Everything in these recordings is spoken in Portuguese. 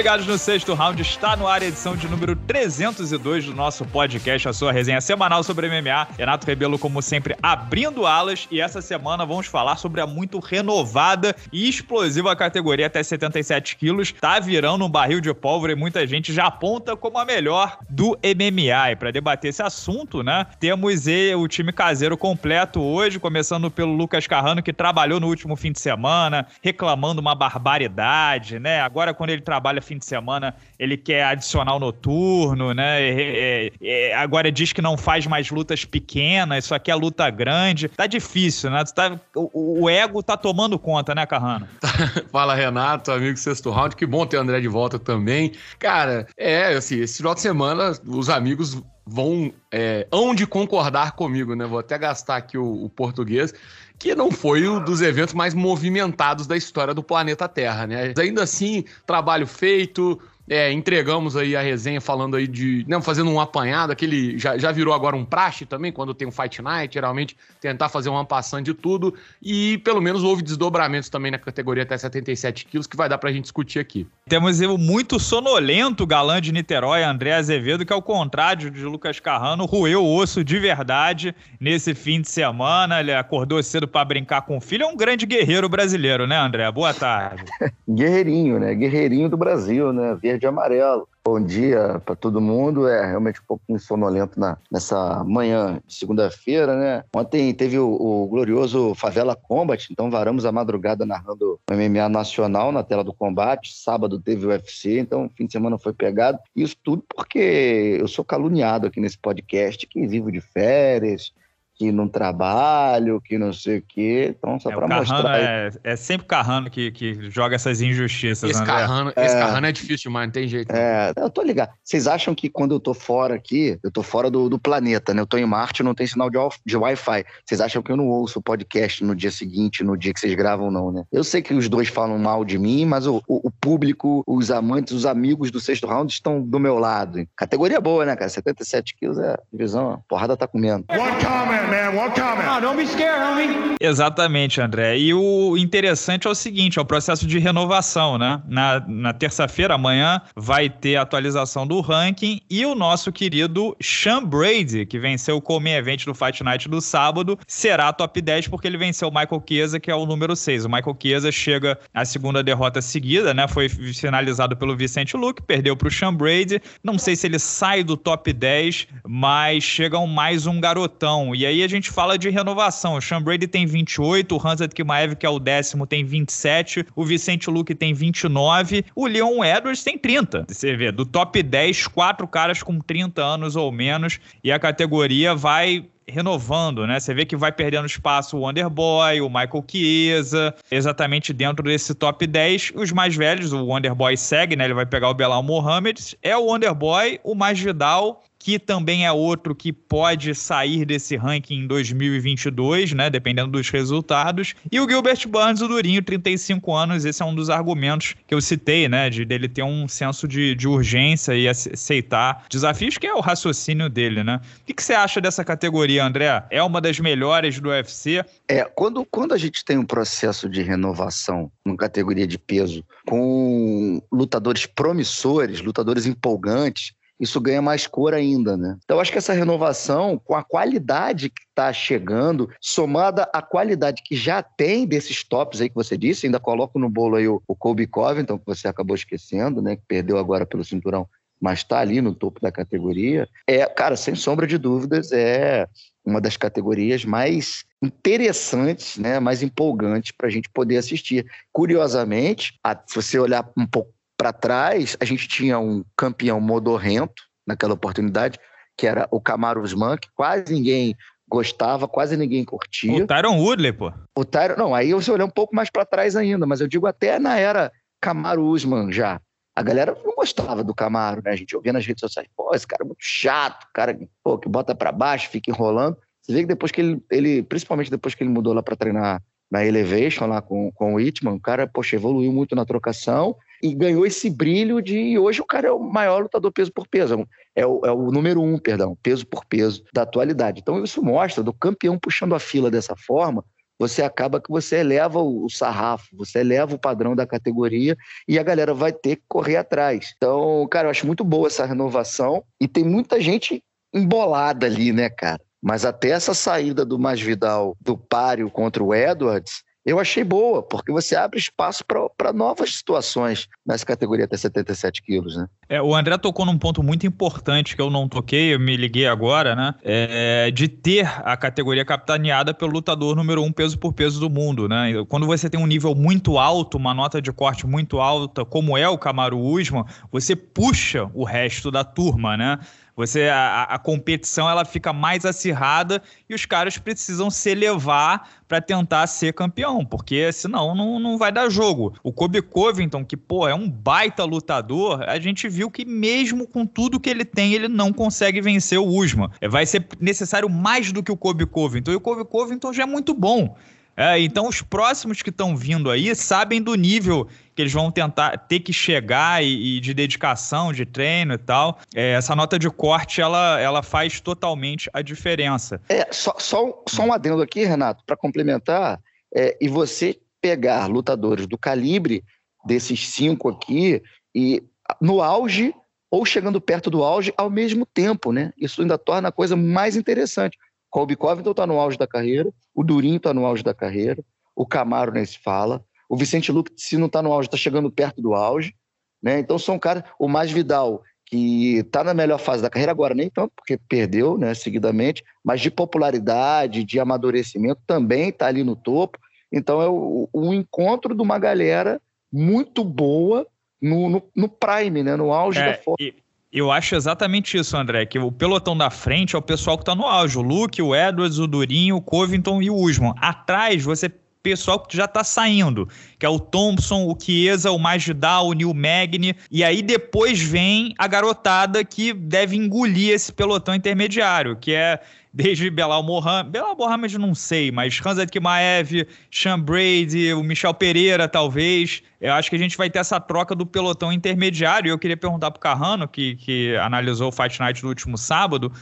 ligados no sexto round, está no ar a edição de número 302 do nosso podcast, a sua resenha semanal sobre MMA. Renato Rebelo, como sempre, abrindo alas e essa semana vamos falar sobre a muito renovada e explosiva categoria até 77 quilos. Tá virando um barril de pólvora e muita gente já aponta como a melhor do MMA. E para debater esse assunto, né, temos o time caseiro completo hoje, começando pelo Lucas Carrano, que trabalhou no último fim de semana, reclamando uma barbaridade, né? Agora, quando ele trabalha fim de semana, ele quer adicional noturno, né? É, é, agora diz que não faz mais lutas pequenas, só quer luta grande. Tá difícil, né? Tá, o, o, ego tá tomando conta, né, Carrano? Fala, Renato, amigo sexto round. Que bom ter o André de volta também. Cara, é, assim, esse final de semana, os amigos vão é, hão de concordar comigo, né? Vou até gastar aqui o, o português que não foi um dos eventos mais movimentados da história do planeta Terra, né? Ainda assim, trabalho feito, é, entregamos aí a resenha falando aí de. Não, fazendo um apanhado, aquele. Já, já virou agora um praxe também, quando tem um Fight Night, geralmente tentar fazer uma passando de tudo. E pelo menos houve desdobramentos também na categoria até 77 quilos, que vai dar pra gente discutir aqui. Temos o muito sonolento galã de Niterói, André Azevedo, que ao contrário de Lucas Carrano, roeu o osso de verdade nesse fim de semana. Ele acordou cedo para brincar com o filho. É um grande guerreiro brasileiro, né, André? Boa tarde. Guerreirinho, né? Guerreirinho do Brasil, né? Verde verde e amarelo. Bom dia para todo mundo. É realmente um pouco sonolento na, nessa manhã de segunda-feira, né? Ontem teve o, o, glorioso Favela Combat, então varamos a madrugada narrando o MMA nacional na tela do combate. Sábado teve o UFC, então fim de semana foi pegado. Isso tudo porque eu sou caluniado aqui nesse podcast, que vivo de férias, que não trabalho, que não sei o quê. Então, só é, para mostrar. É, é sempre Carrano que, que joga essas injustiças. Esse, Carrano, é, esse Carrano é difícil demais, não tem jeito. É, eu tô ligado. Vocês acham que quando eu tô fora aqui, eu tô fora do, do planeta, né? Eu tô em Marte, não tem sinal de, de Wi-Fi. Vocês acham que eu não ouço o podcast no dia seguinte, no dia que vocês gravam, não, né? Eu sei que os dois falam mal de mim, mas o, o, o público, os amantes, os amigos do sexto round estão do meu lado. Categoria boa, né, cara? 77 quilos é divisão, a porrada tá comendo. One comment, man. One comment. Oh, don't be scared, homie. Exatamente, André. E o interessante é o seguinte, é o processo de renovação, né? Na, na terça-feira, amanhã, vai ter atualização do ranking e o nosso querido Sean Brady, que venceu o Come Event do Fight Night do sábado, será top 10 porque ele venceu o Michael Chiesa, que é o número 6. O Michael Chiesa chega à segunda derrota seguida, né? Foi finalizado pelo Vicente Luke, perdeu para o Sean Brady. Não sei se ele sai do top 10, mas chega um, mais um garotão. E aí a gente fala de renovação. O Sean Brady tem 28, o Hansa Kimaev, que é o décimo, tem 27, o Vicente Luque tem 29, o Leon Edwards tem 30. Você vê, do top 10, quatro caras com 30 anos ou menos, e a categoria vai renovando, né? Você vê que vai perdendo espaço o Wonderboy, o Michael Chiesa, exatamente dentro desse top 10. Os mais velhos, o Wonderboy segue, né? Ele vai pegar o Belal Mohamed. É o Wonderboy, o mais Vidal que também é outro que pode sair desse ranking em 2022, né, dependendo dos resultados. E o Gilbert Burns, o Durinho, 35 anos, esse é um dos argumentos que eu citei, né, de dele ter um senso de, de urgência e aceitar desafios, que é o raciocínio dele, né. O que, que você acha dessa categoria, André? É uma das melhores do UFC? É, quando, quando a gente tem um processo de renovação numa categoria de peso com lutadores promissores, lutadores empolgantes, isso ganha mais cor ainda, né? Então, acho que essa renovação, com a qualidade que está chegando, somada à qualidade que já tem desses tops aí que você disse, ainda coloco no bolo aí o, o Colby Covington, que você acabou esquecendo, né? Que perdeu agora pelo cinturão, mas está ali no topo da categoria. É, cara, sem sombra de dúvidas, é uma das categorias mais interessantes, né, mais empolgantes para a gente poder assistir. Curiosamente, a, se você olhar um pouco para trás, a gente tinha um campeão modorrento naquela oportunidade, que era o Camaro Usman, que quase ninguém gostava, quase ninguém curtia. O Tyron Woodley, pô. O Tyron, não, aí você olha um pouco mais para trás ainda, mas eu digo até na era Camaro Usman já. A galera não gostava do Camaro, né? A gente ouvia nas redes sociais, pô, esse cara é muito chato, cara pô, que bota para baixo, fica enrolando. Você vê que depois que ele, ele principalmente depois que ele mudou lá para treinar na Elevation lá com, com o Whitman, o cara, poxa, evoluiu muito na trocação e ganhou esse brilho de hoje o cara é o maior lutador peso por peso, é o, é o número um, perdão, peso por peso da atualidade. Então isso mostra do campeão puxando a fila dessa forma, você acaba que você eleva o, o sarrafo, você eleva o padrão da categoria e a galera vai ter que correr atrás. Então, cara, eu acho muito boa essa renovação e tem muita gente embolada ali, né, cara? Mas até essa saída do Masvidal do páreo contra o Edwards, eu achei boa, porque você abre espaço para novas situações nessa categoria até 77 quilos, né? É, o André tocou num ponto muito importante que eu não toquei, eu me liguei agora, né? É, de ter a categoria capitaneada pelo lutador número um peso por peso do mundo, né? Quando você tem um nível muito alto, uma nota de corte muito alta, como é o Kamaru Usman, você puxa o resto da turma, né? Você a, a, competição ela fica mais acirrada e os caras precisam se elevar para tentar ser campeão, porque senão não, não vai dar jogo. O Kobe Covington, que pô, é um baita lutador, a gente viu que mesmo com tudo que ele tem, ele não consegue vencer o Usman. Vai ser necessário mais do que o Kobe Covington, e o Kobe Covington já é muito bom. É, então os próximos que estão vindo aí sabem do nível que eles vão tentar ter que chegar e, e de dedicação, de treino e tal. É, essa nota de corte ela, ela faz totalmente a diferença. É só, só, só um adendo aqui, Renato, para complementar. É, e você pegar lutadores do calibre desses cinco aqui e no auge ou chegando perto do auge ao mesmo tempo, né? Isso ainda torna a coisa mais interessante. Colby Covington está no auge da carreira, o Durinho está no auge da carreira, o Camaro nem se fala, o Vicente Luque, se não está no auge, está chegando perto do auge. Né? Então são caras, o Mais Vidal, que está na melhor fase da carreira agora, nem tanto porque perdeu né, seguidamente, mas de popularidade, de amadurecimento, também está ali no topo. Então é o, o, encontro de uma galera muito boa no, no, no prime, né, no auge é, da forma. E eu acho exatamente isso, André, que o pelotão da frente é o pessoal que está no auge. O Luke, o Edwards, o Durinho, o Covington e o Usman. Atrás, você pessoal que já está saindo, que é o Thompson, o Chiesa, o Magidal, o Neil Magny, e aí depois vem a garotada que deve engolir esse pelotão intermediário, que é desde Belal Mohamed, Belal Mohamed não sei, mas Hanzat Kimaev, Sean Brady, o Michel Pereira talvez. Eu acho que a gente vai ter essa troca do pelotão intermediário. Eu queria perguntar pro Carrano, que, que analisou o Fight Night do último sábado,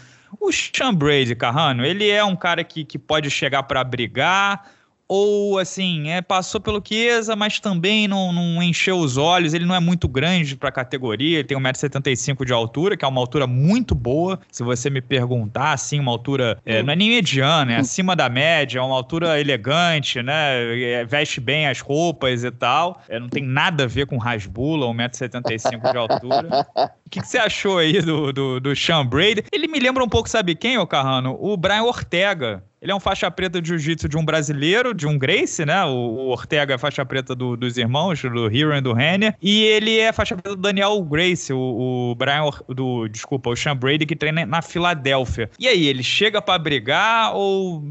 o Sean Brady, Carrano, ele é um cara que, que pode chegar para brigar ou assim, é, passou pelo Chiesa, mas também não, não encheu os olhos. Ele não é muito grande para a categoria, ele tem 1,75m de altura, que é uma altura muito boa. Se você me perguntar, assim, uma altura é, não é nem mediana, é acima da média, é uma altura elegante, né? É, veste bem as roupas e tal. É, não tem nada a ver com Rasbula, 1,75m de altura. O que, que, você achou aí do, do, do Sean Brady? Ele me lembra um pouco, sabe quem, ô Carrano? O Brian Ortega. Ele é um faixa preta de jiu-jitsu de um brasileiro, de um Grace, né? O, Ortega é faixa preta do, dos irmãos, do Hero e do Renner. E ele é faixa preta do Daniel Grace, o, o Brian, do, desculpa, o Sean Brady, que treina na Filadélfia. E aí, ele chega para brigar ou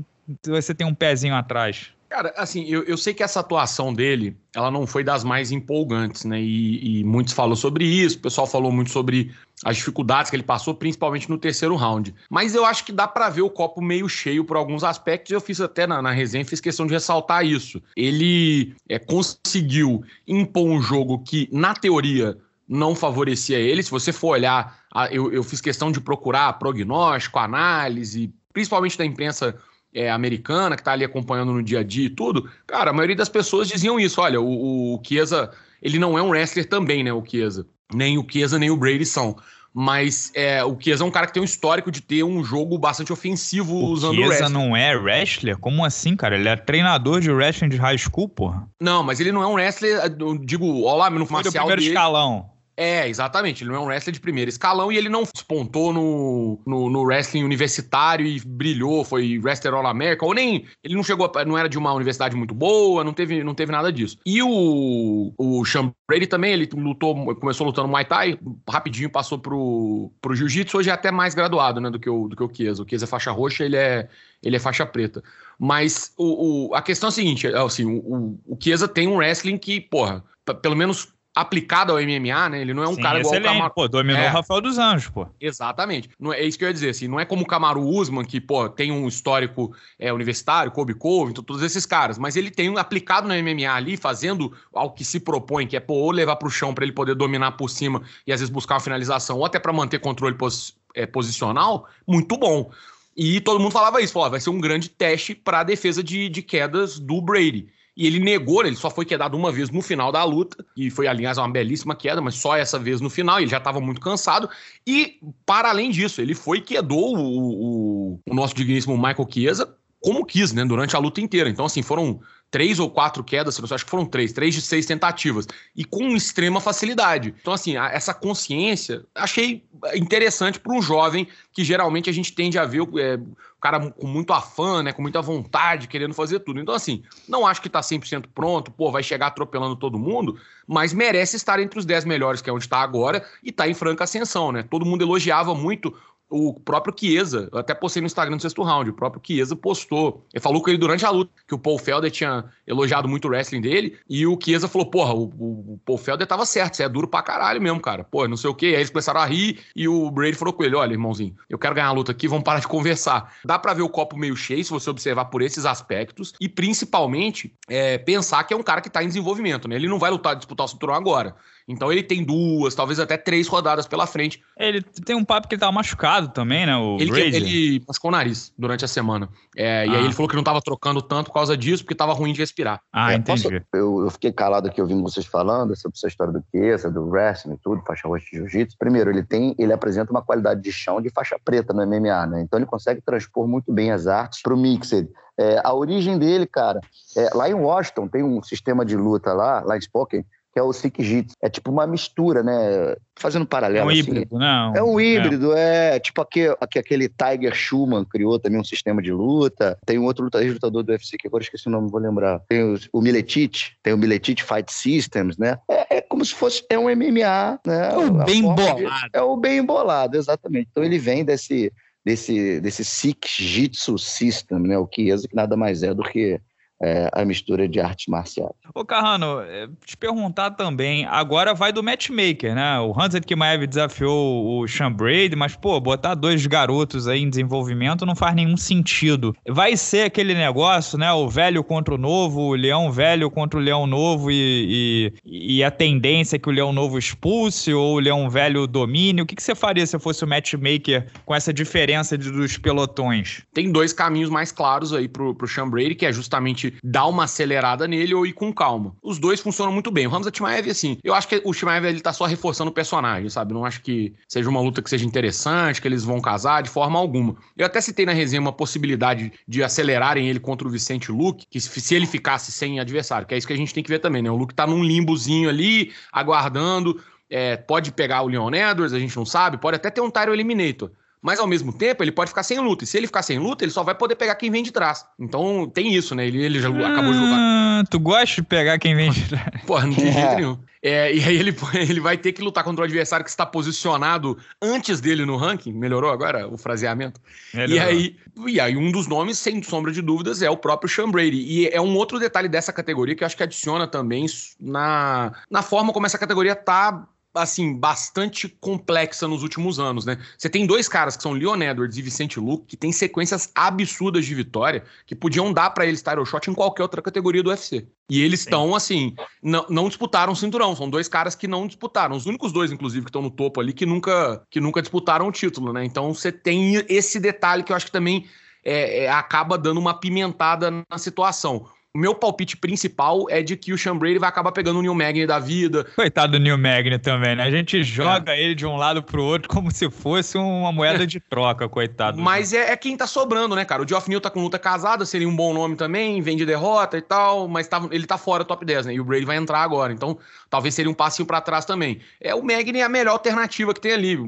você tem um pezinho atrás? Cara, assim, eu, eu sei que essa atuação dele, ela não foi das mais empolgantes, né? E, e muitos falam sobre isso, o pessoal falou muito sobre as dificuldades que ele passou, principalmente no terceiro round. Mas eu acho que dá para ver o copo meio cheio por alguns aspectos. Eu fiz até na, na resenha, fiz questão de ressaltar isso. Ele é, conseguiu impor um jogo que, na teoria, não favorecia ele. Se você for olhar, eu, eu fiz questão de procurar prognóstico, análise, principalmente da imprensa é, americana, que está ali acompanhando no dia a dia e tudo, cara, a maioria das pessoas diziam isso. Olha, o, o Chiesa, ele não é um wrestler também, né, o Chiesa. Nem o Chiesa, nem o Brady são. Mas é, o Chiesa é um cara que tem um histórico de ter um jogo bastante ofensivo o usando Chiesa o wrestling. não é wrestler? Como assim, cara? Ele é treinador de wrestling de high school, porra? Não, mas ele não é um wrestler, digo, olá, no marcial Foi primeiro dele. escalão. É, exatamente. Ele não é um wrestler de primeiro escalão e ele não despontou no, no, no, wrestling universitário e brilhou, foi wrestler All America, ou nem. Ele não chegou, não era de uma universidade muito boa, não teve, não teve nada disso. E o, o Sean Brady também, ele lutou, começou lutando Muay Thai, rapidinho passou pro, pro Jiu-Jitsu, hoje é até mais graduado, né, do que o, do que o Chiesa. O Chiesa é faixa roxa, ele é, ele é faixa preta. Mas o, o, a questão é a seguinte: é, assim, o, o Chiesa tem um wrestling que, porra, pelo menos aplicado ao MMA, né? Ele não é um Sim, cara igual o Camaro. Pô, dominou é. o Rafael dos Anjos, pô. Exatamente. Não é, é, isso que eu ia dizer, assim, não é como o Camaro Usman, que, pô, tem um histórico é, universitário, Kobe Covington, todos esses caras, mas ele tem um aplicado no MMA ali, fazendo ao que se propõe, que é, pô, ou levar pro chão para ele poder dominar por cima e às vezes buscar uma finalização, ou até para manter controle pos, é, posicional, muito bom. E todo mundo falava isso, falava, vai ser um grande teste para a defesa de, de quedas do Brady. E ele negou, ele só foi quedado uma vez no final da luta, e foi, aliás, uma belíssima queda, mas só essa vez no final, ele já estava muito cansado. E, para além disso, ele foi e quedou o, o, o nosso digníssimo Michael Chiesa como quis, né, durante a luta inteira. Então, assim, foram três ou quatro quedas, acho que foram três, três de seis tentativas, e com extrema facilidade. Então, assim, essa consciência achei interessante para um jovem que geralmente a gente tende a ver é, o cara com muito afã, né, com muita vontade, querendo fazer tudo. Então, assim, não acho que está 100% pronto, pô, vai chegar atropelando todo mundo, mas merece estar entre os 10 melhores, que é onde está agora, e está em franca ascensão, né? Todo mundo elogiava muito o próprio Chiesa, eu até postei no Instagram do sexto round, o próprio Chiesa postou, ele falou com ele durante a luta, que o Paul Felder tinha elogiado muito o wrestling dele, e o Chiesa falou, porra, o, o Paul Felder tava certo, você é duro pra caralho mesmo, cara, pô, não sei o quê, aí eles começaram a rir, e o Brady falou com ele, olha, irmãozinho, eu quero ganhar a luta aqui, vamos parar de conversar. Dá pra ver o copo meio cheio, se você observar por esses aspectos, e principalmente, é, pensar que é um cara que tá em desenvolvimento, né, ele não vai lutar, disputar o cinturão agora, então ele tem duas, talvez até três rodadas pela frente. Ele tem um papo que ele tava machucado também, né? O ele, ele machucou o nariz durante a semana. É, ah. E aí ah. ele falou que não tava trocando tanto por causa disso, porque tava ruim de respirar. Ah, é, entendi. Posso, eu, eu, fiquei calado aqui ouvindo vocês falando sobre essa história do Kesa, do wrestling e tudo, faixa roxa de jiu-jitsu. Primeiro, ele tem, ele apresenta uma qualidade de chão de faixa preta no MMA, né? Então ele consegue transpor muito bem as artes pro mixed. É, a origem dele, cara, é, lá em Washington tem um sistema de luta lá, lá em Spokane, que é o Sikh Jitsu. É tipo uma mistura, né? Fazendo um paralelo. É um assim. híbrido, não. É um híbrido, é, é tipo aquele, aquele Tiger Schumann criou também um sistema de luta. Tem um outro lutador, lutador do UFC que agora esqueci o nome, vou lembrar. Tem o, o Miletic, tem o Miletic Fight Systems, né? É, é, como se fosse é um MMA, né? É o bem bolado. De, é o bem bolado, exatamente. Então ele vem desse desse desse Sikh Jitsu System, né? O que que nada mais é do que é, a mistura de artes marciais. Ô Carrano, é, te perguntar também, agora vai do matchmaker, né? O Hanset Kimaev desafiou o Sean Brady, mas, pô, botar dois garotos aí em desenvolvimento não faz nenhum sentido. Vai ser aquele negócio, né? O velho contra o novo, o leão velho contra o leão novo e, e, e a tendência é que o leão novo expulse ou o leão velho domine. O que, que você faria se fosse o matchmaker com essa diferença de, dos pelotões? Tem dois caminhos mais claros aí pro, pro Sean Brady, que é justamente dar uma acelerada nele ou ir com calma. Os dois funcionam muito bem. O Hamza Timaev, assim, eu acho que o Timaev ele tá só reforçando o personagem, sabe? Não acho que seja uma luta que seja interessante, que eles vão casar de forma alguma. Eu até citei na resenha uma possibilidade de acelerarem ele contra o Vicente Luke, que se ele ficasse sem adversário, que é isso que a gente tem que ver também, né? O Luke tá num limbozinho ali, aguardando. É, pode pegar o Leon Edwards, a gente não sabe, pode até ter um Tyro Eliminator. Mas ao mesmo tempo, ele pode ficar sem luta. E se ele ficar sem luta, ele só vai poder pegar quem vem de trás. Então tem isso, né? Ele, ele já ah, acabou de lutar. Tu gosta de pegar quem vem de trás? Pô, não tem jeito nenhum. É, e aí ele, ele vai ter que lutar contra o adversário que está posicionado antes dele no ranking. Melhorou agora o fraseamento? E aí, e aí um dos nomes, sem sombra de dúvidas, é o próprio Sean Brady. E é um outro detalhe dessa categoria que eu acho que adiciona também na, na forma como essa categoria tá assim, bastante complexa nos últimos anos, né? Você tem dois caras que são Leon Edwards e Vicente Luke, que tem sequências absurdas de vitória, que podiam dar para eles title shot em qualquer outra categoria do UFC. E eles estão, assim, não, não disputaram o cinturão. São dois caras que não disputaram. Os únicos dois, inclusive, que estão no topo ali, que nunca, que nunca disputaram o título, né? Então você tem esse detalhe que eu acho que também é, é, acaba dando uma pimentada na situação. O meu palpite principal é de que o Sean Brady vai acabar pegando o Neil Magny da vida. Coitado do Neil Magny também, né? A gente joga é. ele de um lado pro outro como se fosse uma moeda é. de troca, coitado. Mas é, é, quem tá sobrando, né, cara? O Geoff Neal tá com luta casada, seria um bom nome também, vem de derrota e tal, mas tá, ele tá fora do top 10, né? E o Brady vai entrar agora. Então, talvez seria um passinho para trás também. É o Magny é a melhor alternativa que tem ali.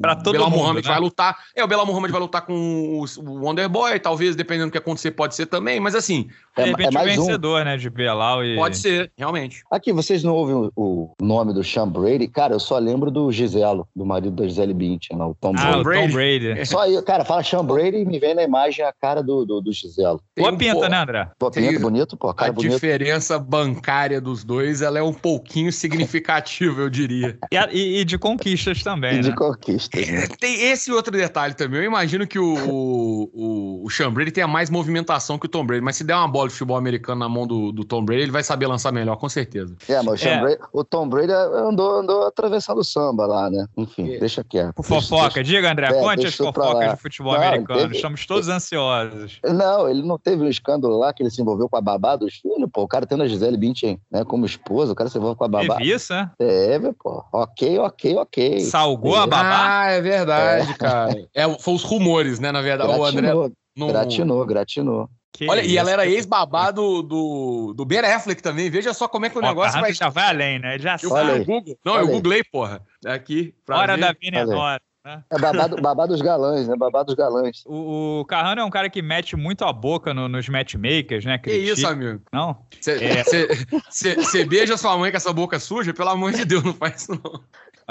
Para todo Bela mundo, Muhammad né? vai lutar. É, o Bela Muhammad vai lutar com o Wonderboy, talvez, dependendo do que acontecer, pode ser também, mas assim. De repente é, é o vencedor, um. né? De Belal e. Pode ser, realmente. Aqui, vocês não ouvem o, nome do Sean Brady? Cara, eu só lembro do Giselo, do marido da Gisele Bündchen, o Tom ah, Brady. Tom Brady. Só aí, cara, fala Sean Brady e me vem na imagem a cara do, do, do Giselo. Boa pinta, pô, né, André? Boa pinta, bonito, pô. Cara a bonito. diferença bancária dos dois, ela é um pouquinho significativa, eu diria. E, e, e, de conquistas também, e né? de conquistas. É, tem esse outro detalhe também. Eu imagino que o, o, o Sean Brady tenha mais movimentação que o Tom Brady, mas se der uma bola de futebol americano na mão do, do Tom Brady, ele vai saber lançar melhor, com certeza. É, mas o, é. Brady, o Tom Brady andou, andou atravessando o samba lá, né? Enfim, é. deixa quieto. Por fofoca, deixa, diga, André, é, conte as fofocas de futebol não, americano. Teve... Estamos todos ansiosos. Não, ele não teve um escândalo lá que ele se envolveu com a babá dos filhos, pô. O cara tendo a Gisele Bündchen né, como esposa, o cara se envolveu com a babá. Teve isso, é? Teve, pô. Ok, ok, ok. Salgou a babá? Ah, é verdade, é. cara. É, foi os rumores, né, na verdade. Gratinou, o André... Não... gratinou, gratinou. Que Olha, isso? e ela era ex-babá do, do Ben Affleck também. Veja só como é que o negócio vai. Já vai além, né? Já eu, sabe. Google. Não, Olha eu googlei, porra. Aqui. Hora ver. da venenosa. Né? É babado, babado dos galãs, né? Babado dos galãs. O, o Carrano é um cara que mete muito a boca no, nos matchmakers, né? Critica. Que isso, amigo? Não? Você é. beija sua mãe com essa boca suja? Pelo amor de Deus, não faz isso não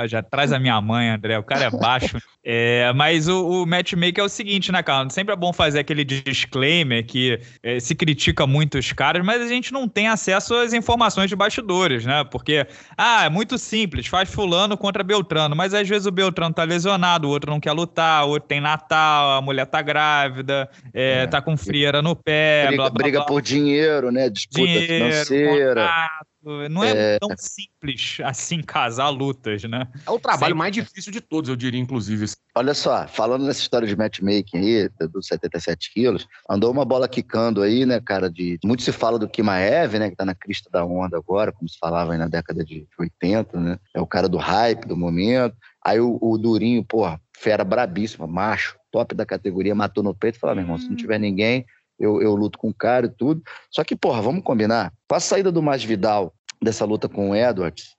já traz a minha mãe, André. O cara é baixo. É, mas o, o matchmaker é o seguinte, né, cara? Sempre é bom fazer aquele disclaimer que é, se critica muito os caras, mas a gente não tem acesso às informações de bastidores, né? Porque, ah, é muito simples, faz fulano contra Beltrano, mas às vezes o Beltrano tá lesionado, o outro não quer lutar, o outro tem Natal, a mulher tá grávida, é, é. tá com frieira no pé. Briga, blá, blá, briga blá. por dinheiro, né? Disputa dinheiro, financeira. Contrato. Não é, é, tão simples assim casar lutas, né? É o trabalho Sempre. mais difícil de todos, eu diria, inclusive. Olha só, falando nessa história de matchmaking aí, dos 77 quilos, andou uma bola quicando aí, né, cara, de... Muito se fala do Kimaev, né, que tá na crista da onda agora, como se falava aí na década de 80, né? É o cara do hype do momento. Aí o, o Durinho, porra, fera brabíssima, macho, top da categoria, matou no peito e falou, ah, meu irmão, se não tiver ninguém, eu, eu luto com o cara e tudo. Só que, porra, vamos combinar. Com a saída do Masvidal dessa luta com o Edwards,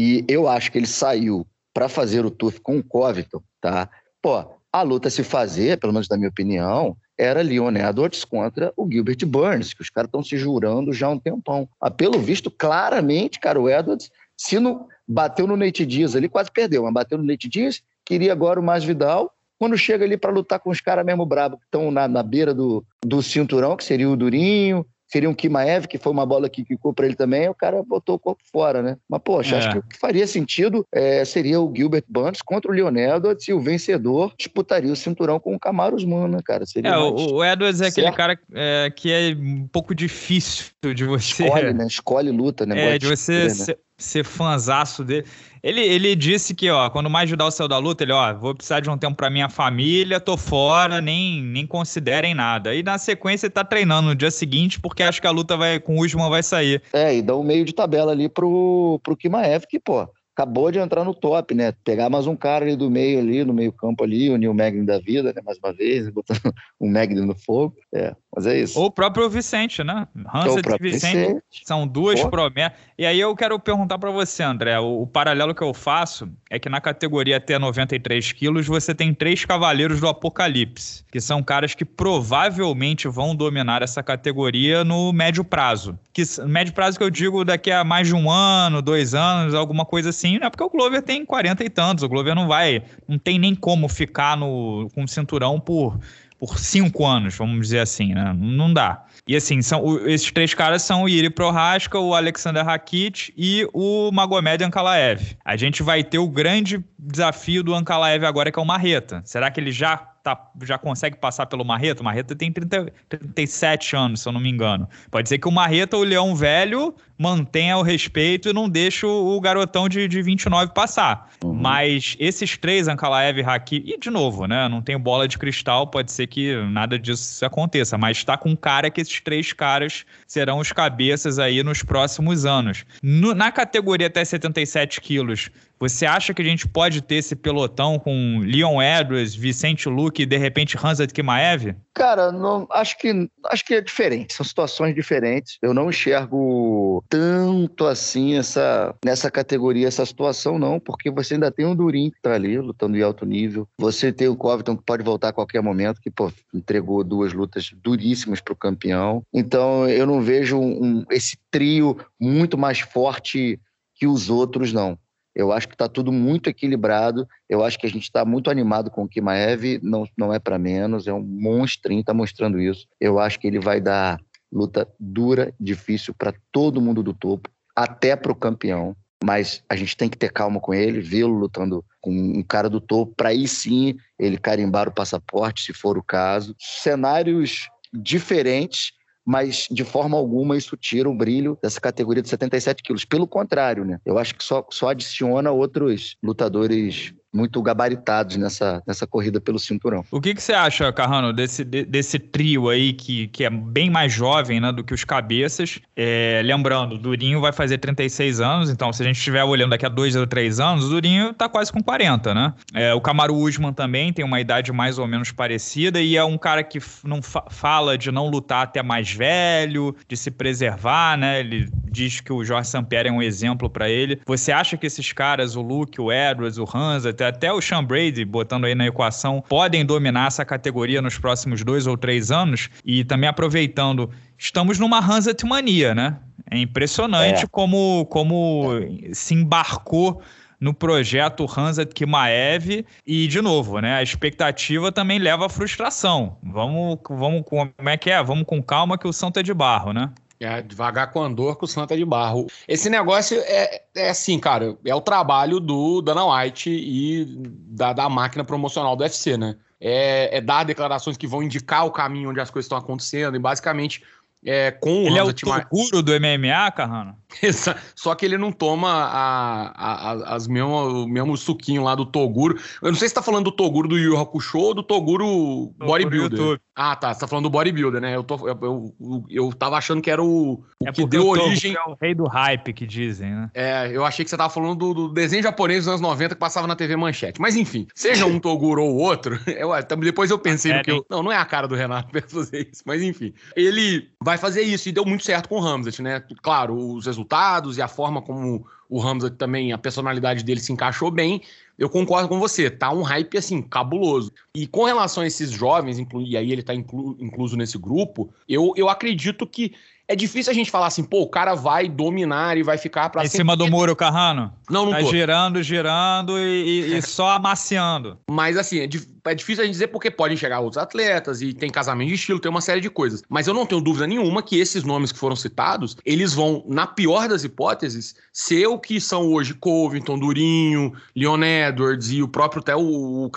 e eu acho que ele saiu para fazer o TUF com o Covington, tá? Pô, a luta se fazer, pelo menos na minha opinião, era Leon Edwards contra o Gilbert Burns, que os caras estão se jurando já há um tempão. Ah, pelo visto, claramente, cara, o Edwards, se não bateu no Nate Diaz ali, quase perdeu, mas bateu no Nate Diaz, queria agora o Masvidal, quando chega ali para lutar com os caras mesmo bravos que estão na, na beira do, do cinturão, que seria o Durinho, seria um Kimaev, que foi uma bola que ficou para ele também, o cara botou o corpo fora, né? Mas, poxa, é. acho que o que faria sentido é, seria o Gilbert Burns contra o Leonel Edwards e o vencedor disputaria o cinturão com o Camaro Usman, né, cara? Seria é, o Edwards é aquele cara é, que é um pouco difícil de você... Escolhe, né? Escolhe luta, né? É, de você... Escolher, né? ser fãzaço dele. Ele, ele disse que, ó, quando mais ajudar o céu da luta, ele, ó, vou precisar de um tempo pra minha família, tô fora, nem, nem considerem nada. E na sequência ele tá treinando no dia seguinte, porque acho que a luta vai, com o Usman vai sair. É, e dá um meio de tabela ali pro, pro Kimaev, que, pô, acabou de entrar no top, né? Pegar mais um cara ali do meio ali, no meio campo ali, o Neil Magnin da vida, né? Mais uma vez, botando o Magnin no fogo. É, mas é isso. Ou o próprio Vicente, né? Hansa e Vicente, Vicente, são duas promessas. E aí eu quero perguntar para você, André, o, o, paralelo que eu faço é que na categoria até 93 quilos você tem três cavaleiros do Apocalipse, que são caras que provavelmente vão dominar essa categoria no médio prazo. Que médio prazo que eu digo daqui a mais de um ano, dois anos, alguma coisa assim assim, né? Porque o Glover tem 40 e tantos. O Glover não vai. Não tem nem como ficar no, com o cinturão por, por cinco anos, vamos dizer assim, né? Não dá. E assim, são, o, esses três caras são o Iri Prohaska, o Alexander Rakit e o Magomed Ankalaev. A gente vai ter o grande desafio do Ankalaev agora, que é o Marreta. Será que ele já tá, já consegue passar pelo Marreta? O Marreta tem 30, 37 anos, se eu não me engano. Pode ser que o Marreta, o Leão Velho, mantenha o respeito e não deixe o, garotão de, de 29 passar. Uhum. Mas esses três, Ankalaev, Haki, e de novo, né? Não tenho bola de cristal, pode ser que nada disso aconteça, mas está com cara que esses três caras serão os cabeças aí nos próximos anos. No, na categoria até 77 quilos, você acha que a gente pode ter esse pelotão com Leon Edwards, Vicente Luque e de repente Hansa Kimaev? Cara, não, acho, que, acho que é diferente, são situações diferentes. Eu não enxergo tanto assim essa, nessa categoria, essa situação, não, porque você ainda tem o Durin que tá ali lutando em alto nível. Você tem o Covington que pode voltar a qualquer momento, que pô, entregou duas lutas duríssimas para o campeão. Então eu não vejo um, esse trio muito mais forte que os outros, não. Eu acho que está tudo muito equilibrado. Eu acho que a gente está muito animado com o Kimaev, não, não é para menos, é um monstrinho, está mostrando isso. Eu acho que ele vai dar luta dura, difícil para todo mundo do topo, até para o campeão. Mas a gente tem que ter calma com ele, vê-lo lutando com um cara do topo, para aí sim ele carimbar o passaporte, se for o caso. Cenários diferentes, mas de forma alguma isso tira o brilho dessa categoria de 77 quilos. Pelo contrário, né? Eu acho que só, só adiciona outros lutadores muito gabaritados nessa, nessa corrida pelo cinturão. O que, que você acha, Carrano, desse, desse trio aí que, que é bem mais jovem né, do que os cabeças? É, lembrando, Durinho vai fazer 36 anos, então se a gente estiver olhando daqui a dois ou três anos, o Durinho tá quase com 40, né? É, o Camaro Usman também tem uma idade mais ou menos parecida e é um cara que não fa fala de não lutar até mais velho, de se preservar, né? Ele diz que o Jorge Sampierre é um exemplo para ele. Você acha que esses caras, o Luke, o Edwards, o Hans, até até o Sean Brady, botando aí na equação, podem dominar essa categoria nos próximos dois ou três anos. E também aproveitando, estamos numa Hanset mania, né? É impressionante é. como, como se embarcou no projeto Hanset Kimaev e de novo, né, a expectativa também leva à frustração. Vamos, vamos como é que é? Vamos com calma que o santo é de barro, né? É, devagar com andor, com Santa de barro. Esse negócio é, é assim, cara, é o trabalho do Dana White e da, da máquina promocional do UFC, né? É, é, dar declarações que vão indicar o caminho onde as coisas estão acontecendo e basicamente é, com ele é o Toguro do MMA, Carrano? Só que ele não toma a, a, a, as mesmo, o mesmo suquinho lá do Toguro. Eu não sei se você tá falando do Toguro do Yu Hakusho ou do Toguro, Bodybuilder. Ah, tá. Você tá falando do Bodybuilder, né? Eu, tô, eu, eu, eu tava achando que era o, o é que deu origem... É o rei do hype, que dizem, né? É, eu achei que você tava falando do, do desenho japonês dos anos 90 que passava na TV Manchete. Mas enfim, seja um Toguro ou outro, eu, depois eu pensei é, no que eu... Não, não é a cara do Renato fazer isso, mas enfim. Ele vai fazer isso e deu muito certo com o Ramsey, né? Claro, os resultados e a forma como o Ramsey também, a personalidade dele se encaixou bem. Eu concordo com você, tá um hype assim, cabuloso. E com relação a esses jovens, e aí ele tá inclu, incluso nesse grupo, eu, eu acredito que é difícil a gente falar assim, pô, o cara vai dominar e vai ficar pra Em cima do muro, Carrano? Não, não tá tô. girando, girando e, e, e só amaciando. Mas assim, é, é, difícil a gente dizer porque podem chegar outros atletas e tem casamento de estilo, tem uma série de coisas. Mas eu não tenho dúvida nenhuma que esses nomes que foram citados, eles vão, na pior das hipóteses, ser o que são hoje Covington, Durinho, Leon Edwards e o próprio até o, o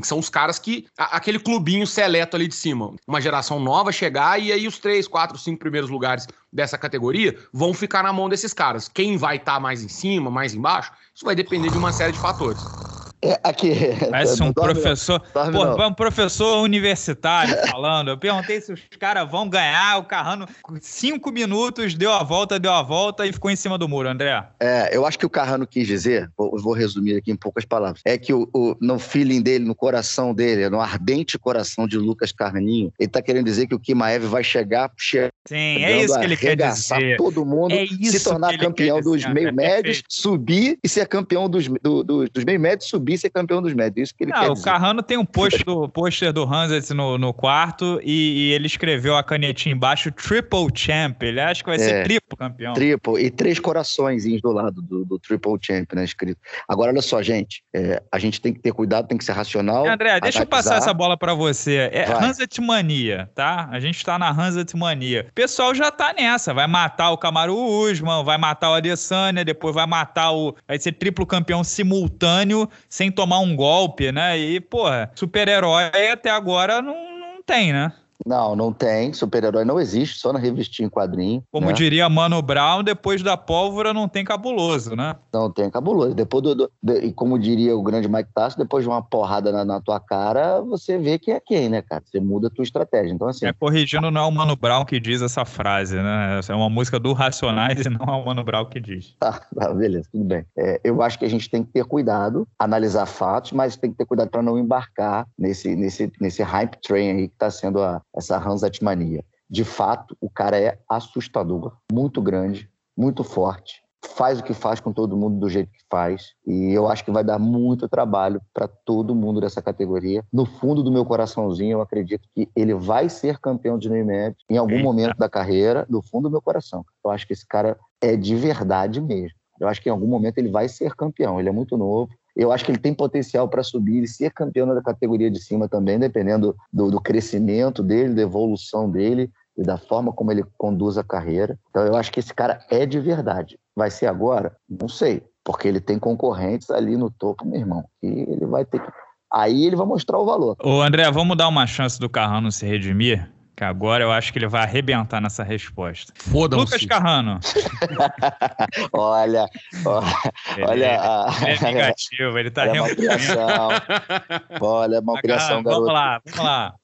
que são os caras que, a, aquele clubinho seleto ali de cima. Uma geração nova chegar e aí os três, quatro, cinco primeiros lugares lugares dessa categoria vão ficar na mão desses caras. Quem vai estar tá mais em cima, mais embaixo, isso vai depender de uma série de fatores. É, aqui. Parece um professor. pô, um professor universitário falando. Eu perguntei se os caras vão ganhar. O Carrano, cinco minutos, deu a volta, deu a volta e ficou em cima do muro, André. É, eu acho que o Carrano quis dizer, vou resumir aqui em poucas palavras, é que o, o, no feeling dele, no coração dele, no ardente coração de Lucas Carraninho, ele tá querendo dizer que o Kimaev vai chegar, chegar Sim, é isso que ele quer dizer. todo mundo, é se tornar campeão dos meio médios, subir e ser campeão dos, do, do, dos meio médios, subir subir e ser campeão dos médios. Isso que ele Não, quer o dizer. Carrano tem um pôster do, pôster do Hansets no, no quarto e, e, ele escreveu a canetinha embaixo Triple Champ. Ele acha que vai é, ser triplo campeão. Triple. E três corações do lado do, do Triple Champ, né? Escrito. Agora, olha só, gente. É, a gente tem que ter cuidado, tem que ser racional. André, deixa eu passar essa bola para você. É Hanset Mania, tá? A gente tá na Hanset Mania. O pessoal já tá nessa. Vai matar o Camaro Usman, vai matar o Adesanya, depois vai matar o. Vai ser triplo campeão simultâneo, sem tomar um golpe, né? E, porra, super-herói até agora não, não tem, né? Não, não tem. Super-herói não existe, só na revistinha em quadrinho. Como né? diria Mano Brown, depois da pólvora não tem cabuloso, né? Não tem cabuloso. Depois do, do de, e como diria o grande Mike Tyson, depois de uma porrada na, na, tua cara, você vê que é quem, né, cara? Você muda a tua estratégia. Então, assim. É, corrigindo, não é o Mano Brown que diz essa frase, né? Essa é uma música do Racionais e não é o Mano Brown que diz. Tá, tá beleza, tudo bem. É, eu acho que a gente tem que ter cuidado, analisar fatos, mas tem que ter cuidado para não embarcar nesse, nesse, nesse hype train aí que está sendo a, essa Hanset Mania. De fato, o cara é assustador, muito grande, muito forte, faz o que faz com todo mundo do jeito que faz, e eu acho que vai dar muito trabalho para todo mundo dessa categoria. No fundo do meu coraçãozinho, eu acredito que ele vai ser campeão de Neymed em algum Eita. momento da carreira, no fundo do meu coração. Eu acho que esse cara é de verdade mesmo. Eu acho que em algum momento ele vai ser campeão. Ele é muito novo, eu acho que ele tem potencial para subir e ser campeão da categoria de cima também, dependendo do, do, crescimento dele, da evolução dele e da forma como ele conduz a carreira. Então, eu acho que esse cara é de verdade. Vai ser agora? Não sei, porque ele tem concorrentes ali no topo, meu irmão, e ele vai ter que. Aí ele vai mostrar o valor. Ô, André, vamos dar uma chance do Carrano se redimir? Que agora eu acho que ele vai arrebentar nessa resposta. Foda-se. Lucas Carrano. olha, Ele olha, é- a, Ele é negativo, ele tá olha malcriação. Olha a malcriação, garoto. Vamos lá, vamos lá.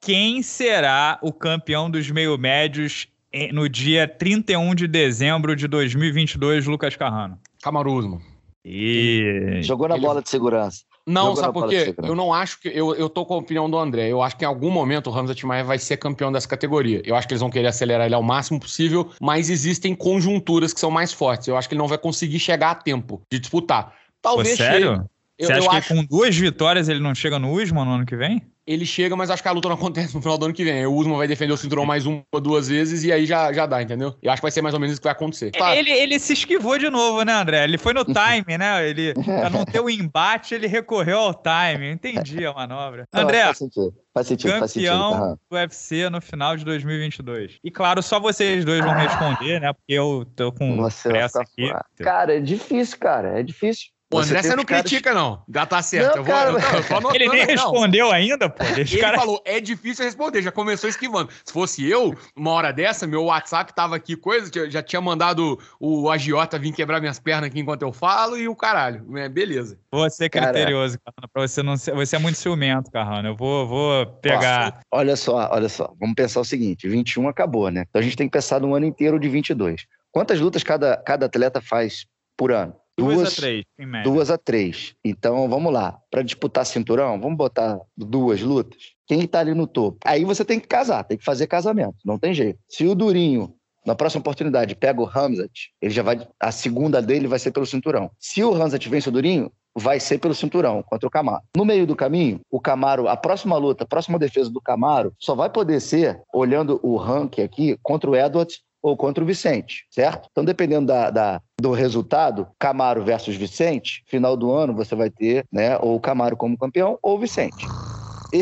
Quem será o campeão dos meio-médios no dia 31 de dezembro de 2022, Lucas Carrano? Camaru Usman. E... Jogou na Ele- bola de segurança. Não, sabe por quê? segurança. Eu não acho que. Eu, eu tô com a opinião do André. Eu acho que em algum momento o Hamza Timaev vai ser campeão dessa categoria. Eu acho que eles vão querer acelerar ele ao máximo possível, mas existem conjunturas que são mais fortes. Eu acho que ele não vai conseguir chegar a tempo de disputar. Pô, Talvez chegue. sério? Eu, Você acha eu que acho com duas vitórias ele não chega no Usman no ano que vem? Ele chega, mas acho que a luta não acontece no final do ano que vem. O Usman vai defender o cinturão mais uma ou duas vezes e aí já, já dá, entendeu? Eu acho que vai ser mais ou menos isso que vai acontecer. Claro, Ele, ele se esquivou de novo, né, André? Ele foi no time, né? Ele, pra não ter o embate, ele recorreu ao time. Eu Entendi a manobra. Não, André, faz sentido. Faz sentido, faz sentido. campeão aham. do UFC no final de 2022. E claro, só vocês dois vão responder, né? Porque eu tô com vai pressa aqui. Cara, é difícil, cara. É difícil. O André você não caras- critica, não. Já tá certo. Não, eu vou, cara, eu, tô- eu tô anotando Ele nem não. respondeu ainda, pô. Ele cara... falou, é difícil responder, já começou esquivando. Se fosse eu, uma hora dessa, meu WhatsApp tava aqui, coisa, que eu já tinha mandado o agiota vir quebrar minhas pernas aqui enquanto eu falo e o caralho. É, beleza. Você é criterioso, Carrano, pra você não ser... Você é muito ciumento, Carrano. Eu vou, vou pegar... Olha só, olha só. Vamos pensar o seguinte: 21 acabou, né? Então a gente tem que pensar no ano inteiro de 22. Quantas lutas cada, cada atleta faz por ano? Duas, a três, em média. Duas a três. Então, vamos lá. Para disputar cinturão, vamos botar duas lutas. Quem tá ali no topo? Aí você tem que casar, tem que fazer casamento. Não tem jeito. Se o Durinho, na próxima oportunidade, pega o Hamzat, ele já vai. A segunda dele vai ser pelo cinturão. Se o Hamzat vence o Durinho, vai ser pelo cinturão contra o Camaro. No meio do caminho, o Camaro, a próxima luta, a próxima defesa do Camaro, só vai poder ser, olhando o ranking aqui, contra o Edwards ou contra o Vicente, certo? Então, dependendo da, da- do resultado, Camaro versus Vicente, final do ano você vai ter, né, ou Camaro como campeão ou Vicente.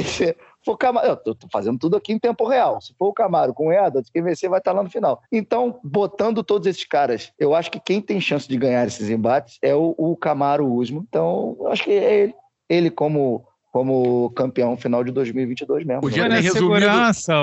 Se for Camaro, eu tô, fazendo tudo aqui em tempo real. Se for o Camaro com o Edwards, quem vencer vai estar lá no final. Então, botando todos esses caras, eu acho que quem tem chance de ganhar esses embates é o, o Camaro Usman. Então, eu acho que é ele, ele como como campeão final de 2022 mesmo. Podia Foi ter resumido-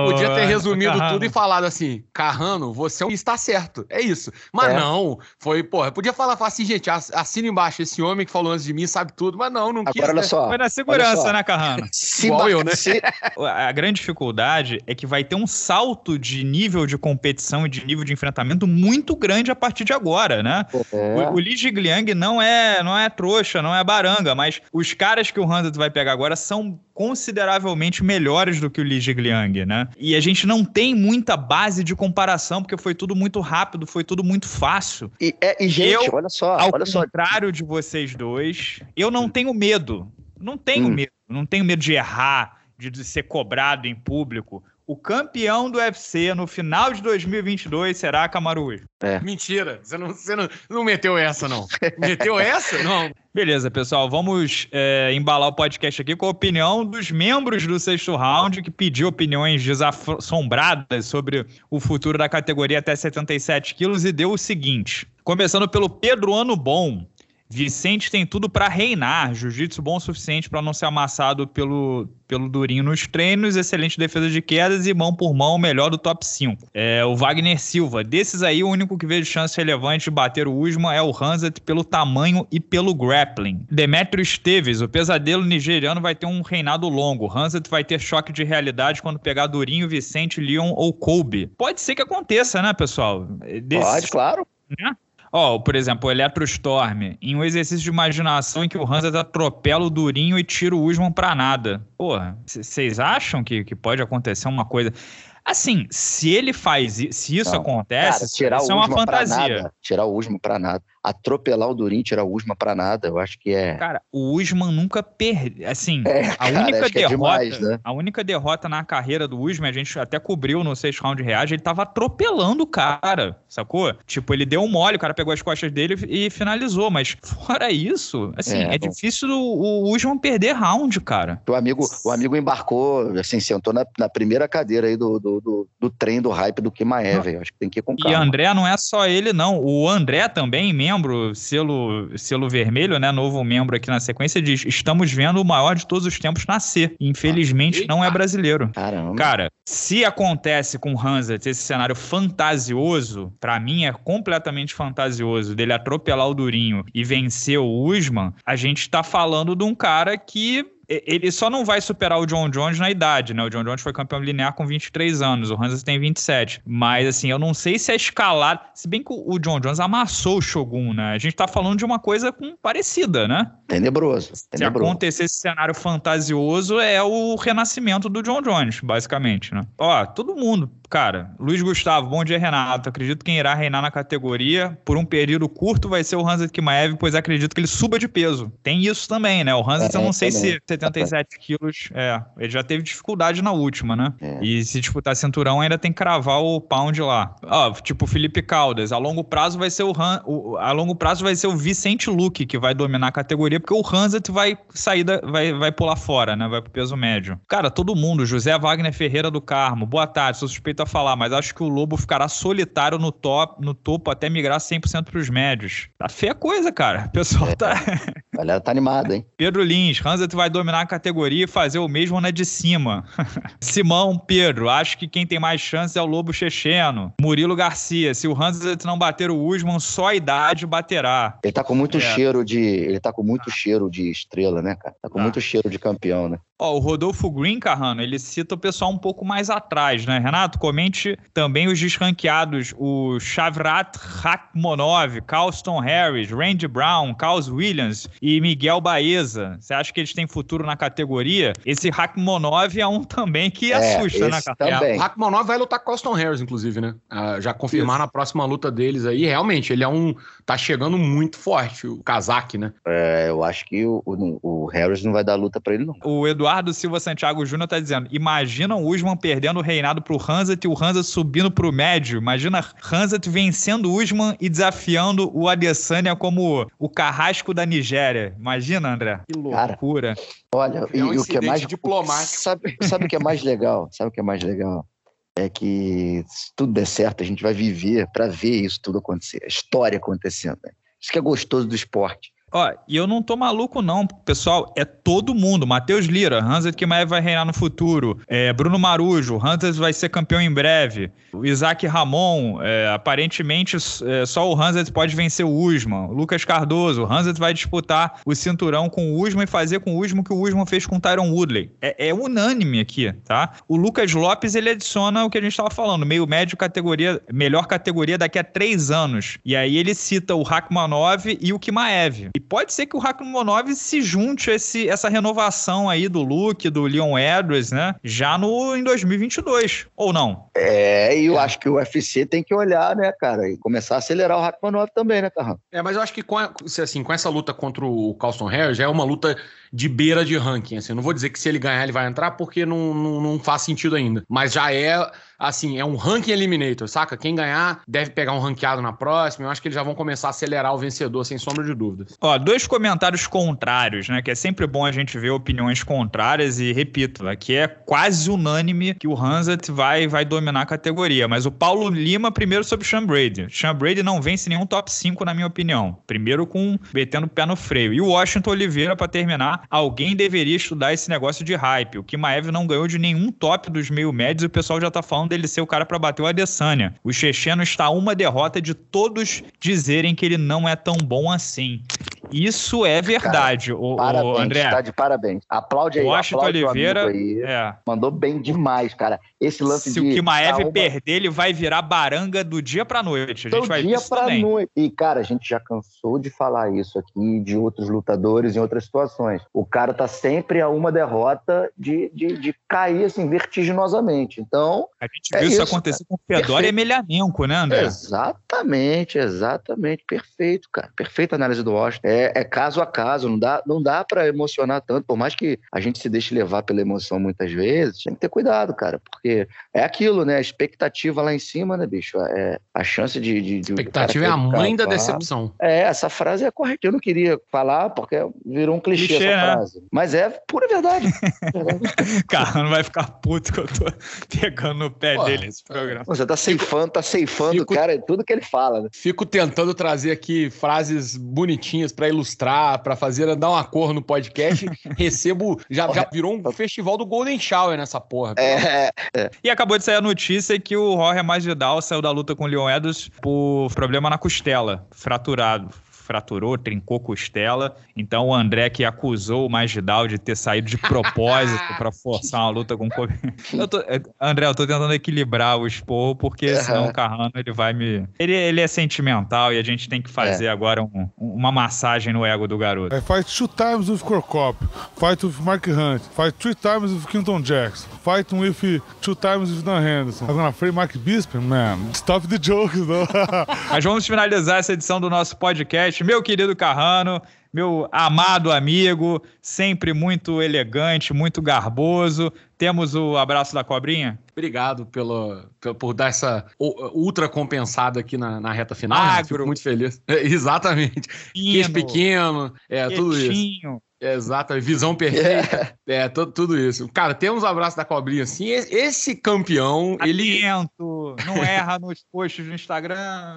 Podia ter resumido Carrano. tudo e falado assim: Carrano, você está certo. É isso. Mas É. não, foi, porra, podia falar, falar assim, gente, ass- assina embaixo, esse homem que falou antes de mim sabe tudo, mas não, não quis. Agora, olha né? só. Foi na segurança, olha só. né, Carrano? Se Igual eu, né? se- A grande dificuldade é que vai ter um salto de nível de competição e de nível de enfrentamento muito grande a partir de agora, né? é. O, o Li Jigliang não é, não é trouxa, não é baranga, mas os caras que o Hanset vai pegar agora são consideravelmente melhores do que o Li Jigliang, né? E a gente não tem muita base de comparação, porque foi tudo muito rápido, foi tudo muito fácil. E, é, e, gente, Eu, olha só, Ao olha só. contrário de vocês dois, eu não tenho medo. Não tenho Hum. medo. Não tenho medo de errar, de ser cobrado em público. O campeão do UFC no final de 2022 será Kamaru Usman. Mentira, você não, você não, não meteu essa, não. Meteu essa? Não. Beleza, pessoal, vamos é, embalar o podcast aqui com a opinião dos membros do sexto round, que pediu opiniões desassombradas sobre o futuro da categoria até 77 quilos e deu o seguinte. Começando pelo Pedro Ano Bom. Vicente tem tudo pra reinar, jiu-jitsu bom o suficiente pra não ser amassado pelo, pelo Durinho nos treinos, excelente defesa de quedas e mão por mão, o melhor do top 5. É, o Wagner Silva, desses aí, o único que vejo chance relevante de bater o Usman é o Hanset pelo tamanho e pelo grappling. Demetrio Esteves, o pesadelo nigeriano vai ter um reinado longo. Hanset vai ter choque de realidade quando pegar Durinho, Vicente, Leon ou Kobe. Pode ser que aconteça, né, pessoal? Desses- Pode, claro. né? Ó, por exemplo, o Electrostorm, em um exercício de imaginação em que o Hansa atropela o Durinho e tira o Usman pra nada. Porra, vocês acham que, que pode acontecer uma coisa... Assim, se ele faz isso, se isso Não, acontece, Cara, tirar isso o é uma fantasia. nada. Tirar o Usman pra nada. Atropelar o Durinho, tirar o Usman pra nada. Eu acho que é. Cara, o Usman nunca perdeu. Assim, É, a cara, única é derrota. demais, né? A única derrota na carreira do Usman, a gente até cobriu no 6 round reage, ele tava atropelando o cara, sacou? Tipo, ele deu um mole, o cara pegou as costas dele e finalizou. Mas fora isso, assim, É, é, difícil o, o Usman perder round, cara. O amigo, o amigo embarcou, assim, sentou na, na primeira cadeira aí do, do, do, do trem do hype do Kimaev. Eu acho que tem que ir com E calma. André não é só ele, não. O André também, membro membro, selo, selo vermelho, né? Novo membro aqui na sequência, diz: estamos vendo o maior de todos os tempos nascer. Infelizmente, não é brasileiro. Caramba. Cara, se acontece com o Hanset esse cenário fantasioso, para mim é completamente fantasioso, dele atropelar o Durinho e vencer o Usman, a gente tá falando de um cara que ele só não vai superar o John Jones na idade, né? O John Jones foi campeão linear com 23 anos, o Hansa tem 27. Mas, assim, eu não sei se a escalada. Se bem que o John Jones amassou o Shogun, né? A gente tá falando de uma coisa com... parecida, né? Tenebroso. Se tenebroso. acontecer esse cenário fantasioso, é o renascimento do John Jones, basicamente, né? Ó, todo mundo Cara, Luiz Gustavo, bom dia, Renato. Acredito que quem irá reinar na categoria por um período curto vai ser o Hanset Kimaev, pois acredito que ele suba de peso. Tem isso também, né? O Hanset, é, eu não sei também. se 77 quilos. É, ele já teve dificuldade na última, né? É. E se disputar cinturão, ainda tem que cravar o pound lá. Ó, tipo o Felipe Caldas. A longo prazo vai ser o, Han, o a longo prazo vai ser o Vicente Luque que vai dominar a categoria, porque o Hanset vai sair da, vai, vai pular fora, né? Vai pro peso médio. Cara, todo mundo. José Wagner Ferreira do Carmo. Boa tarde, sou suspeito a falar, mas acho que o Lobo ficará solitário no, top, no topo até migrar 100% para os médios. Tá feia coisa, cara. O pessoal é. tá. A galera tá animada, hein? Pedro Lins, Hanset vai dominar a categoria e fazer o mesmo na de cima. Simão, Pedro, acho que quem tem mais chance é o Lobo Checheno. Murilo Garcia, se o Hanset não bater o Usman, só a idade baterá. Ele tá com muito é. cheiro de. Ele tá com muito cheiro de estrela, né, cara? Tá com ah. muito cheiro de campeão, né? Ó, o Rodolfo Green, Carrano, ele cita o pessoal um pouco mais atrás, né? Renato, comente também os desranqueados, o Shavrat Rakhmonov, Carlston Harris, Randy Brown, Carlos Williams e Miguel Baeza. Você acha que eles têm futuro na categoria? Esse Rakhmonov é um também que é, assusta, né, cara? Também. É, o Rakhmonov vai lutar com Carlston Harris, inclusive, né? Uh, já confirmar Isso. na próxima luta deles aí. Realmente, ele é um... Tá chegando muito forte, o casaque, né? É, eu acho que o, o, o Harris não vai dar luta pra ele, não. O Eduardo Silva Santiago Júnior tá dizendo: imagina o Usman perdendo o reinado pro E o Hanset subindo pro médio. Imagina Hanset vencendo o Usman e desafiando o Adesanya como o carrasco da Nigéria. Imagina, André. Que loucura. Cara, olha, é um e, o que é mais diplomático. Sabe, sabe o que é mais legal? Sabe o que é mais legal? é que se tudo der certo, a gente vai viver para ver isso tudo acontecer, a história acontecendo. Né? Isso que é gostoso do esporte. Ó, e eu não tô maluco, não, pessoal. É todo mundo. Matheus Lira, Hanset Kimaev vai reinar no futuro. É, Bruno Marujo, Hanset vai ser campeão em breve. O Isaac Ramon, é, aparentemente é, só o Hanset pode vencer o Usman. O Lucas Cardoso, o Hanset vai disputar o cinturão com o Usman e fazer com o Usman o que o Usman fez com o Tyron Woodley. É, é, unânime aqui, tá? O Lucas Lopes, ele adiciona o que a gente tava falando, meio médio categoria, melhor categoria daqui a três anos. E aí ele cita o Rakhmanov e o Kimaev. E pode ser que o Rakhmonov se junte a esse, essa renovação aí do Luke, do Leon Edwards, né? Já no, em 2022, ou não? É, e eu é. acho que o UFC tem que olhar, né, cara, e começar a acelerar o Rakhmonov também, né, Carrão? É, mas eu acho que com, a, assim, com essa luta contra o Carlson Harris, já é uma luta de beira de ranking, assim. não vou dizer que se ele ganhar ele vai entrar, porque não, não, não faz sentido ainda. Mas já é assim, é um ranking eliminator, saca? Quem ganhar deve pegar um ranqueado na próxima. Eu acho que eles já vão começar a acelerar o vencedor, sem sombra de dúvidas. Ó, dois comentários contrários, né? Que é sempre bom a gente ver opiniões contrárias e, repito, aqui é quase unânime que o Hanset vai, vai dominar a categoria. Mas o Paulo Lima, primeiro sobre o Sean Brady. Sean Brady não vence nenhum top 5, na minha opinião. Primeiro com metendo o pé no freio. E o Washington Oliveira, para terminar, alguém deveria estudar esse negócio de hype. O Kimaev não ganhou de nenhum top dos meio médios e o pessoal já tá falando dele ser o cara para bater o Adesanya. O checheno está a uma derrota de todos dizerem que ele não é tão bom assim. Isso é verdade, cara, o, parabéns, o André. Tá de parabéns. Aplaude aí. Washington aplaude Oliveira aí. É. mandou bem demais, cara. Esse lance Se de. Se o Kimaev uma... perder, ele vai virar baranga do dia pra noite. A gente do vai dia pra também. noite. E, cara, a gente já cansou de falar isso aqui de outros lutadores em outras situações. O cara tá sempre a uma derrota de, de, de cair, assim, vertiginosamente. Então. A gente é viu isso, acontecer cara. com o Fedor e Emelianenko, né, André? Exatamente, exatamente. Perfeito, cara. Perfeita análise do Washington. É é, é, caso a caso, não dá, não dá para emocionar tanto, por mais que a gente se deixe levar pela emoção muitas vezes, tem que ter cuidado, cara, porque é aquilo, né? A expectativa lá em cima, né, bicho? É a chance de. de, de expectativa é a mãe da decepção. É, essa frase é correta. Eu não queria falar porque virou um clichê, clichê essa né? frase. Mas é pura verdade. cara, não vai ficar puto que eu tô pegando no pé Pô, dele nesse programa. Você tá ceifando, tá ceifando fico, o cara, tudo que ele fala. Né? Fico tentando trazer aqui frases bonitinhas para ilustrar, para fazer dar uma cor no podcast. Recebo, já, já virou um festival do Golden Shower nessa porra. É, é. E acabou de sair a notícia que o Jorge Masvidal saiu da luta com o Leon Edwards por problema na costela, fraturado fraturou, trincou costela. Então o André que acusou o Magidal de ter saído de propósito para forçar uma luta com o Kobe. Eu tô, é, André, eu tô tentando equilibrar o esporro, porque senão o Carrano ele vai me. Ele, ele é sentimental e a gente tem que fazer é. agora um, uma massagem no ego do garoto. I fight two times with Corcop, fight with Mark Hunt, fight three times with Quinton Jackson, fight with two times with Dan Henderson. I'm gonna free Mark Bisping, man. Stop the jokes, though. Mas vamos finalizar essa edição do nosso podcast meu querido Carrano, meu amado amigo, sempre muito elegante, muito garboso. Temos o abraço da cobrinha? Obrigado pelo, pelo por dar essa ultra compensada aqui na, na reta final. Magro. Fico muito feliz. É, exatamente. Queijo pequeno, é, tudo isso. Exato, visão perfeita. É, é tudo, tudo, isso. Cara, temos um abraço da cobrinha assim. Esse campeão, Atento, ele. Não erra nos posts do Instagram.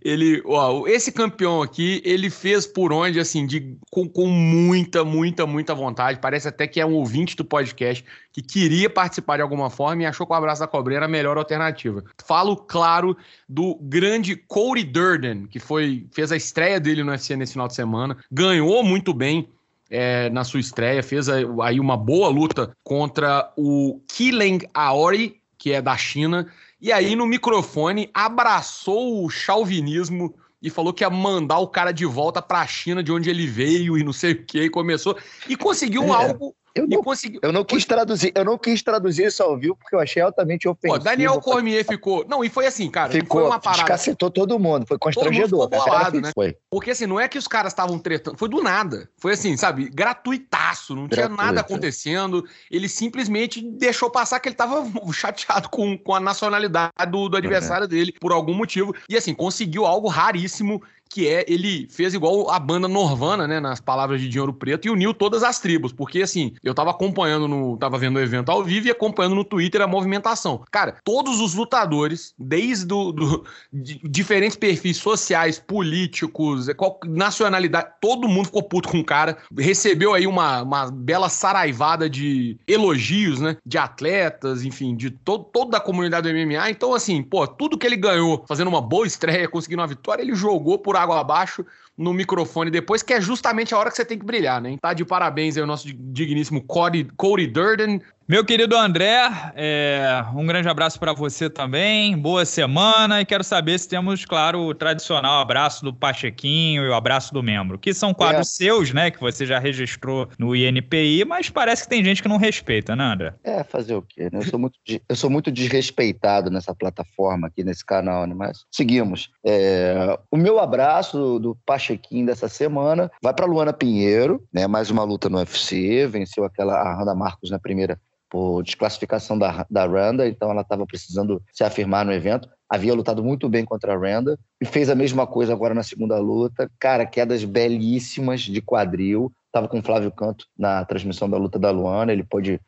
Ele, ó, esse campeão aqui, ele fez por onde, assim, de, com, com muita, muita, muita vontade. Parece até que é um ouvinte do podcast que queria participar de alguma forma e achou que o abraço da cobrinha era a melhor alternativa. Falo, claro, do grande Cody Durden, que foi, fez a estreia dele no UFC nesse final de semana, ganhou muito bem é, na sua estreia, fez aí uma boa luta contra o Killing Aori, que é da China, e aí no microfone abraçou o chauvinismo e falou que ia mandar o cara de volta para a China, de onde ele veio e não sei o que, e começou e conseguiu é. algo eu não, consegui... eu não quis traduzir, eu não quis traduzir isso ao vivo porque eu achei altamente ofensivo. Pô, Daniel Cormier ficou. Não, e foi assim, cara. Ficou, foi uma parada. Descacetou todo mundo, foi constrangedor. Todo mundo bolado, né? Foi. Porque assim, não é que os caras estavam tretando, foi do nada. Foi assim, sabe, gratuitaço, não Gratuito. tinha nada acontecendo. Ele simplesmente deixou passar que ele tava chateado com, com a nacionalidade do, do adversário dele, por algum motivo. E assim, conseguiu algo raríssimo que é ele fez igual a banda Norvana, né, nas palavras de Dinheiro Preto, e uniu todas as tribos, porque assim, eu tava acompanhando no, tava vendo o evento ao vivo e acompanhando no Twitter a movimentação. Cara, todos os lutadores, desde do, do de, diferentes perfis sociais, políticos, qual, nacionalidade, todo mundo ficou puto com o cara, recebeu aí uma, uma bela saraivada de elogios, né, de atletas, enfim, de to, toda a comunidade do MMA, então assim, pô, tudo que ele ganhou fazendo uma boa estreia, conseguindo uma vitória, ele jogou por água abaixo no microfone depois, que é justamente a hora que você tem que brilhar, né? Tá de parabéns aí o nosso digníssimo Cody, Cody Durden, meu querido André, é, um grande abraço para você também. Boa semana e quero saber se temos, claro, o tradicional abraço do Pachequinho e o abraço do membro, que são quadros é. seus, né, que você já registrou no INPI, mas parece que tem gente que não respeita, né, André? É, fazer o quê? Né? Eu, sou muito, eu sou muito desrespeitado nessa plataforma aqui, nesse canal, né? mas seguimos. É, o meu abraço do, do Pachequinho dessa semana vai para Luana Pinheiro, né, mais uma luta no UFC, venceu aquela a Randa Marcos na primeira por desclassificação da, da Randa, então ela estava precisando se afirmar no evento. Havia lutado muito bem contra a Randa e fez a mesma coisa agora na segunda luta. Cara, quedas belíssimas de quadril. Estava com o Flávio Canto na transmissão da luta da Luana, ele pôde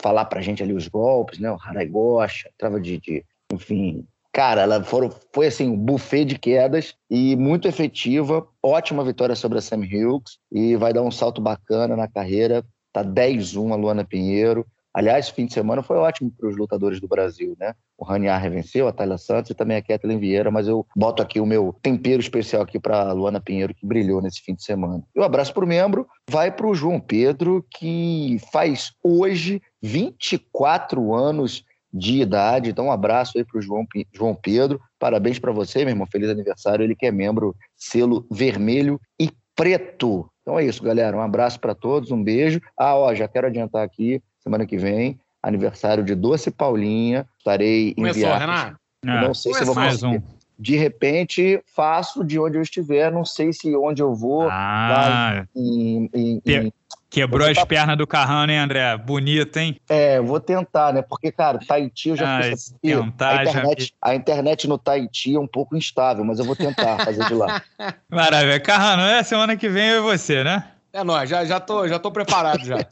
falar pra gente ali os golpes, né? O Harai Gosha, trava de, de, enfim, cara, ela foram, foi assim, um buffet de quedas e muito efetiva. Ótima vitória sobre a Sam Hughes e vai dar um salto bacana na carreira. Tá 10-1 a Luana Pinheiro. Aliás, fim de semana foi ótimo para os lutadores do Brasil, né? O Raniar venceu, a Tayla Santos e também a Kathleen Vieira, mas eu boto aqui o meu tempero especial aqui para a Luana Pinheiro, que brilhou nesse fim de semana. E o abraço para o membro vai para o João Pedro, que faz hoje 24 anos de idade. Então, um abraço aí para o João, João Pedro. Parabéns para você, meu irmão. Feliz aniversário. Ele que é membro selo vermelho e preto. Então é isso, galera. Um abraço para todos, um beijo. Ah, ó, já quero adiantar aqui semana que vem, aniversário de Doce Paulinha. Estarei Começou, em Renato? não sei se vou mais um. de repente faço de onde eu estiver, não sei se onde eu vou. Ah, em, em, em, Quebrou as pernas do Carrano, hein, André? Bonito, hein? É, vou tentar, né? Porque, cara, Tahiti eu já ah, tentar, a, internet, já... a internet no Tahiti é um pouco instável, mas eu vou tentar fazer de lá. Maravilha. Carrano, é semana que vem eu e você, né? É nóis, já, já, tô, já tô preparado já.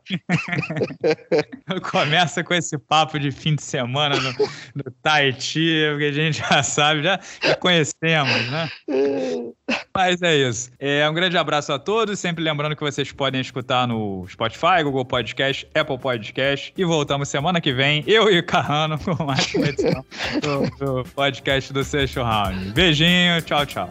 Começa com esse papo de fim de semana no, no Tahiti, porque a gente já sabe, já, já conhecemos, né? Mas é isso. É, um grande abraço a todos. Sempre lembrando que vocês podem escutar no Spotify, Google Podcast, Apple Podcast. E voltamos semana que vem, eu e o Carrano, com mais uma edição do, do podcast do Sexto Round. Beijinho, tchau, tchau.